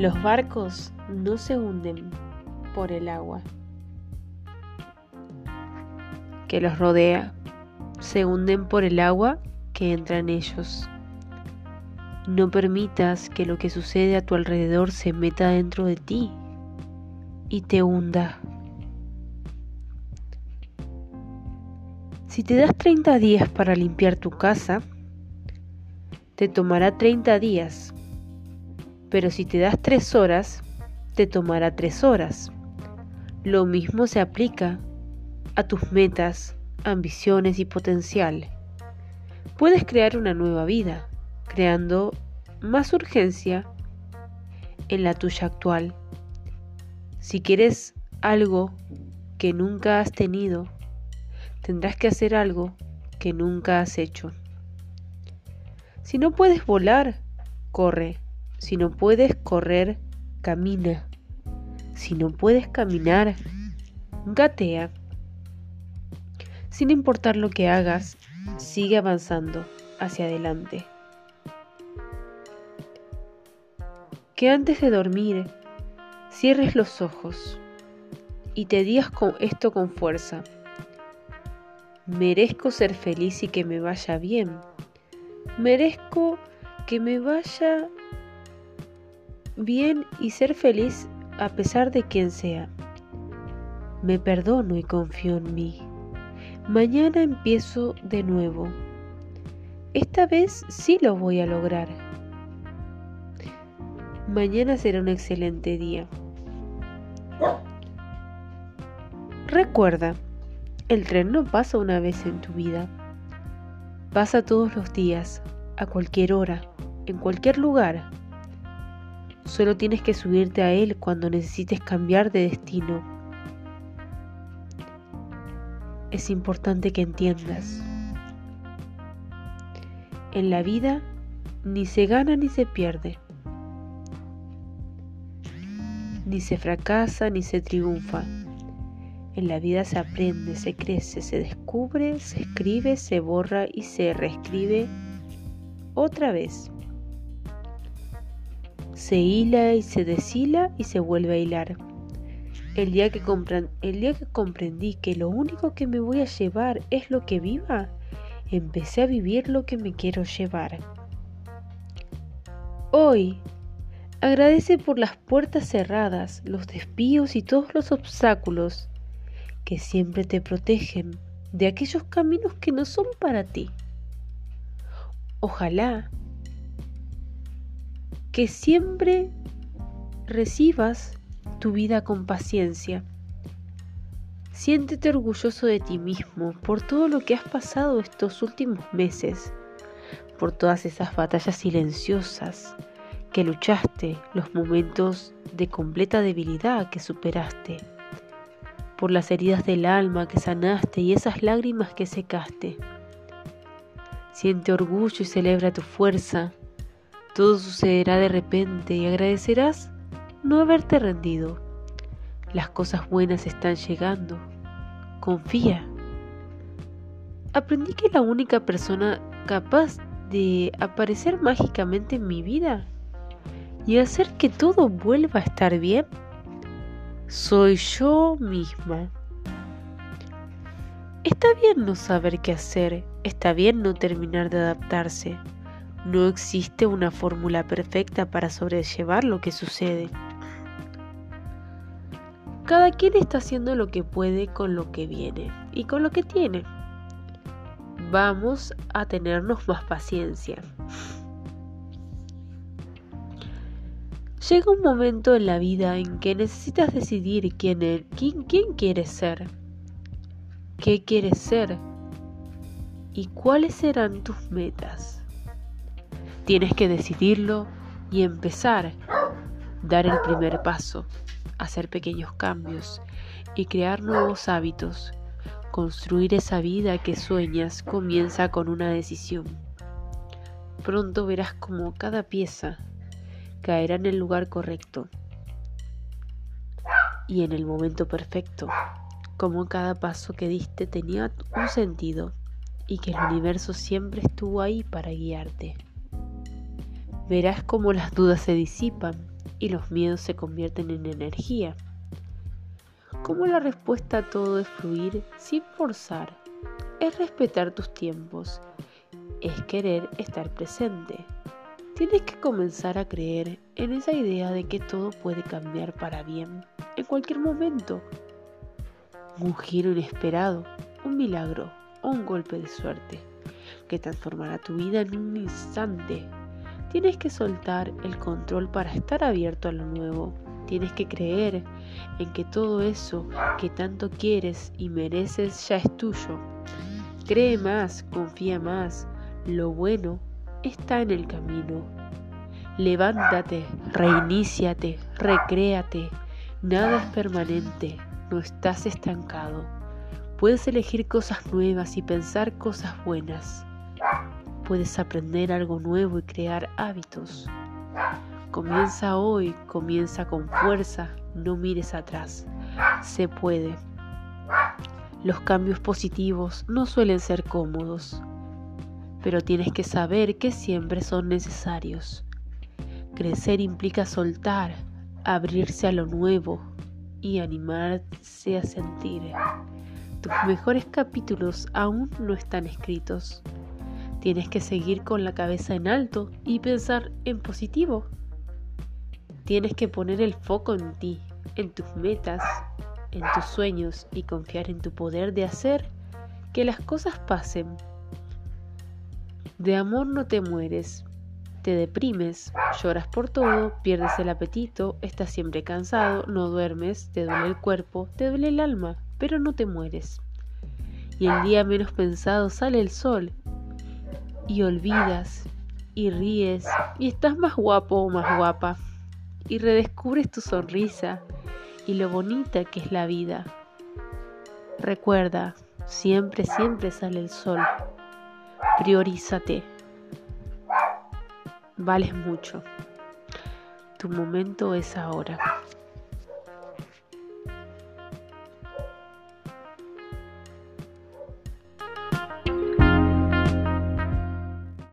Los barcos no se hunden por el agua que los rodea, se hunden por el agua que entra en ellos. No permitas que lo que sucede a tu alrededor se meta dentro de ti y te hunda. Si te das 30 días para limpiar tu casa, te tomará 30 días. Pero si te das 3 horas, te tomará 3 horas. Lo mismo se aplica a tus metas, ambiciones y potencial. Puedes crear una nueva vida, creando más urgencia en la tuya actual. Si quieres algo que nunca has tenido, tendrás que hacer algo que nunca has hecho. Si no puedes volar, corre. Si no puedes correr, camina. Si no puedes caminar, gatea. Sin importar lo que hagas, sigue avanzando hacia adelante. Que antes de dormir, cierres los ojos y te digas esto con fuerza. Merezco ser feliz y que me vaya bien. Merezco que me vaya bien y ser feliz a pesar de quien sea. Me perdono y confío en mí. Mañana empiezo de nuevo. Esta vez sí lo voy a lograr. Mañana será un excelente día. Recuerda, el tren no pasa una vez en tu vida. Pasa todos los días, a cualquier hora, en cualquier lugar. Solo tienes que subirte a él cuando necesites cambiar de destino es importante que entiendas. En la vida ni se gana ni se pierde, ni se fracasa ni se triunfa. En la vida se aprende, se crece, se descubre, se escribe, se borra y se reescribe otra vez. Se hila y se deshila y se vuelve a hilar. El día, que el día que comprendí que lo único que me voy a llevar es lo que viva, empecé a vivir lo que me quiero llevar. Hoy, agradece por las puertas cerradas, los desvíos y todos los obstáculos que siempre te protegen de aquellos caminos que no son para ti. Ojalá que siempre recibas tu vida con paciencia. Siéntete orgulloso de ti mismo por todo lo que has pasado estos últimos meses, por todas esas batallas silenciosas que luchaste, los momentos de completa debilidad que superaste, por las heridas del alma que sanaste y esas lágrimas que secaste. Siente orgullo y celebra tu fuerza. Todo sucederá de repente y agradecerás no haberte rendido. Las cosas buenas están llegando. Confía. Aprendí que la única persona capaz de aparecer mágicamente en mi vida y hacer que todo vuelva a estar bien soy yo misma. Está bien no saber qué hacer, está bien no terminar de adaptarse. No existe una fórmula perfecta para sobrellevar lo que sucede. Cada quien está haciendo lo que puede con lo que viene y con lo que tiene. Vamos a tenernos más paciencia. Llega un momento en la vida en que necesitas decidir quién, es, quién, quién quieres ser, qué quieres ser y cuáles serán tus metas. Tienes que decidirlo y empezar, dar el primer paso hacer pequeños cambios y crear nuevos hábitos. Construir esa vida que sueñas comienza con una decisión. Pronto verás como cada pieza caerá en el lugar correcto y en el momento perfecto, como cada paso que diste tenía un sentido y que el universo siempre estuvo ahí para guiarte. Verás cómo las dudas se disipan y los miedos se convierten en energía. Como la respuesta a todo es fluir sin forzar, es respetar tus tiempos, es querer estar presente. Tienes que comenzar a creer en esa idea de que todo puede cambiar para bien en cualquier momento. Un giro inesperado, un milagro o un golpe de suerte que transformará tu vida en un instante. Tienes que soltar el control para estar abierto a lo nuevo. Tienes que creer en que todo eso que tanto quieres y mereces ya es tuyo. Cree más, confía más. Lo bueno está en el camino. Levántate, reiníciate, recréate. Nada es permanente, no estás estancado. Puedes elegir cosas nuevas y pensar cosas buenas. Puedes aprender algo nuevo y crear hábitos. Comienza hoy, comienza con fuerza, no mires atrás. Se puede. Los cambios positivos no suelen ser cómodos, pero tienes que saber que siempre son necesarios. Crecer implica soltar, abrirse a lo nuevo y animarse a sentir. Tus mejores capítulos aún no están escritos. Tienes que seguir con la cabeza en alto y pensar en positivo. Tienes que poner el foco en ti, en tus metas, en tus sueños y confiar en tu poder de hacer que las cosas pasen. De amor no te mueres, te deprimes, lloras por todo, pierdes el apetito, estás siempre cansado, no duermes, te duele el cuerpo, te duele el alma, pero no te mueres. Y el día menos pensado sale el sol y olvidas y ríes y estás más guapo o más guapa y redescubres tu sonrisa y lo bonita que es la vida. Recuerda, siempre, siempre sale el sol. Priorízate. Vales mucho. Tu momento es ahora.